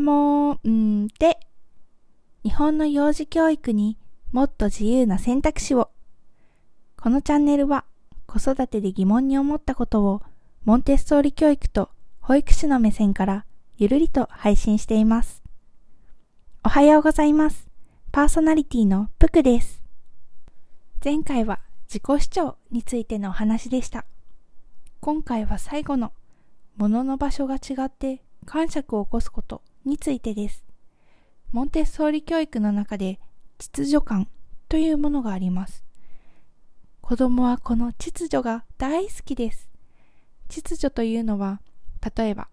もんで、日本の幼児教育にもっと自由な選択肢を。このチャンネルは子育てで疑問に思ったことをモンテッソーリ教育と保育士の目線からゆるりと配信しています。おはようございます。パーソナリティのプクです。前回は自己主張についてのお話でした。今回は最後の物の場所が違って感触を起こすことについてです。モンテッソーリ教育の中で秩序感というものがあります。子供はこの秩序が大好きです。秩序というのは、例えば、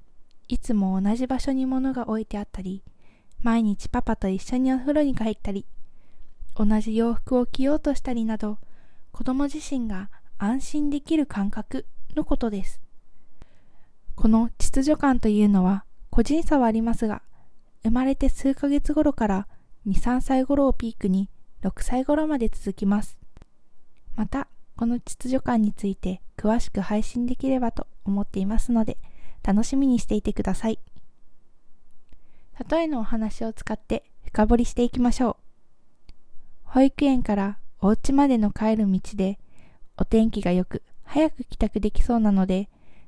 いつも同じ場所に物が置いてあったり、毎日パパと一緒にお風呂に入ったり、同じ洋服を着ようとしたりなど、子供自身が安心できる感覚のことです。この秩序感というのは個人差はありますが、生まれて数ヶ月頃から2、3歳頃をピークに6歳頃まで続きます。また、この秩序感について詳しく配信できればと思っていますので、楽しみにしていてください。例えのお話を使って深掘りしていきましょう。保育園からお家までの帰る道で、お天気が良く早く帰宅できそうなので、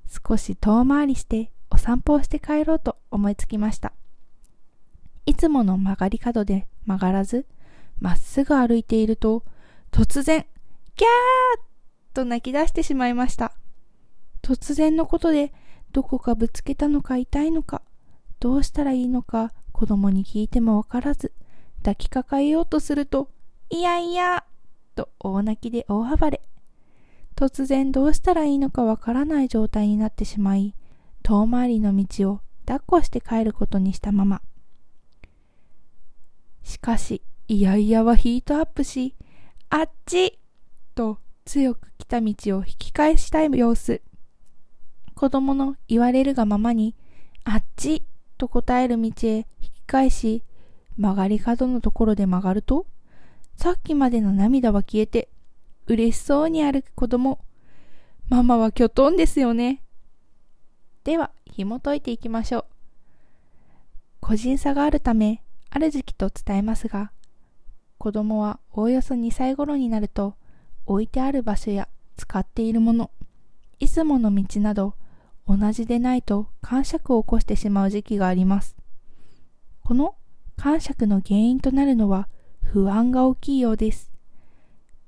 少し遠回りしてお散歩をして帰ろうと思いつきました。いつもの曲がり角で曲がらず、まっすぐ歩いていると、突然、ギャーと泣き出してしまいました。突然のことで、どこかぶつけたのか痛いのか、どうしたらいいのか子供に聞いてもわからず、抱きかかえようとすると、いやいやと大泣きで大暴れ。突然どうしたらいいのかわからない状態になってしまい、遠回りの道を抱っこして帰ることにしたまま。しかし、いやいやはヒートアップし、あっちと強く来た道を引き返したい様子。子供の言われるがままに、あっちと答える道へ引き返し、曲がり角のところで曲がると、さっきまでの涙は消えて、嬉しそうに歩く子供。ママはきょとんですよね。では、紐解いていきましょう。個人差があるため、ある時期と伝えますが、子供はおおよそ2歳頃になると、置いてある場所や使っているもの、いつもの道など、同じでないと感触を起こしてしまう時期があります。この感触の原因となるのは不安が大きいようです。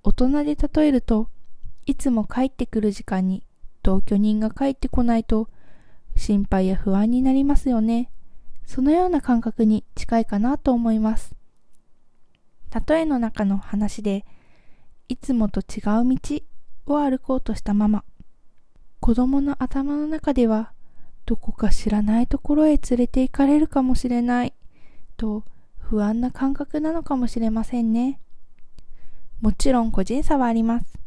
大人で例えると、いつも帰ってくる時間に同居人が帰ってこないと心配や不安になりますよね。そのような感覚に近いかなと思います。例えの中の話で、いつもと違う道を歩こうとしたまま、子供の頭の中では、どこか知らないところへ連れて行かれるかもしれない、と不安な感覚なのかもしれませんね。もちろん個人差はあります。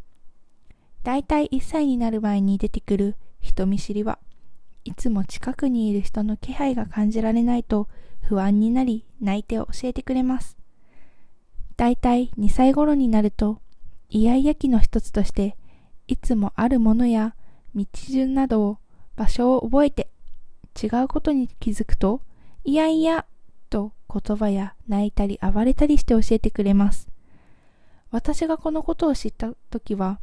だいたい1歳になる前に出てくる人見知りはいつも近くにいる人の気配が感じられないと不安になり泣いて教えてくれます。だいたい2歳頃になるとイヤイヤ期の一つとしていつもあるものや道順などを場所を覚えて違うことに気づくといやいやと言葉や泣いたり暴れたりして教えてくれます。私がこのことを知った時は、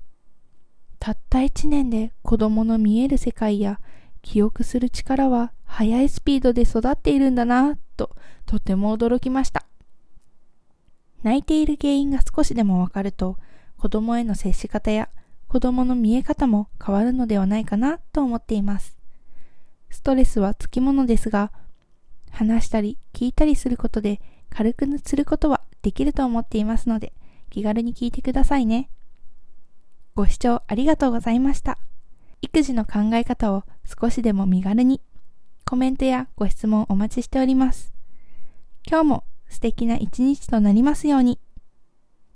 たった一年で子供の見える世界や記憶する力は速いスピードで育っているんだなととても驚きました。泣いている原因が少しでもわかると子供への接し方や子供の見え方も変わるのではないかなと思っています。ストレスはつきものですが、話したり聞いたりすることで軽くすることはできると思っていますので、気軽に聞いてくださいね。ご視聴ありがとうございました。育児の考え方を少しでも身軽に、コメントやご質問お待ちしております。今日も素敵な一日となりますように。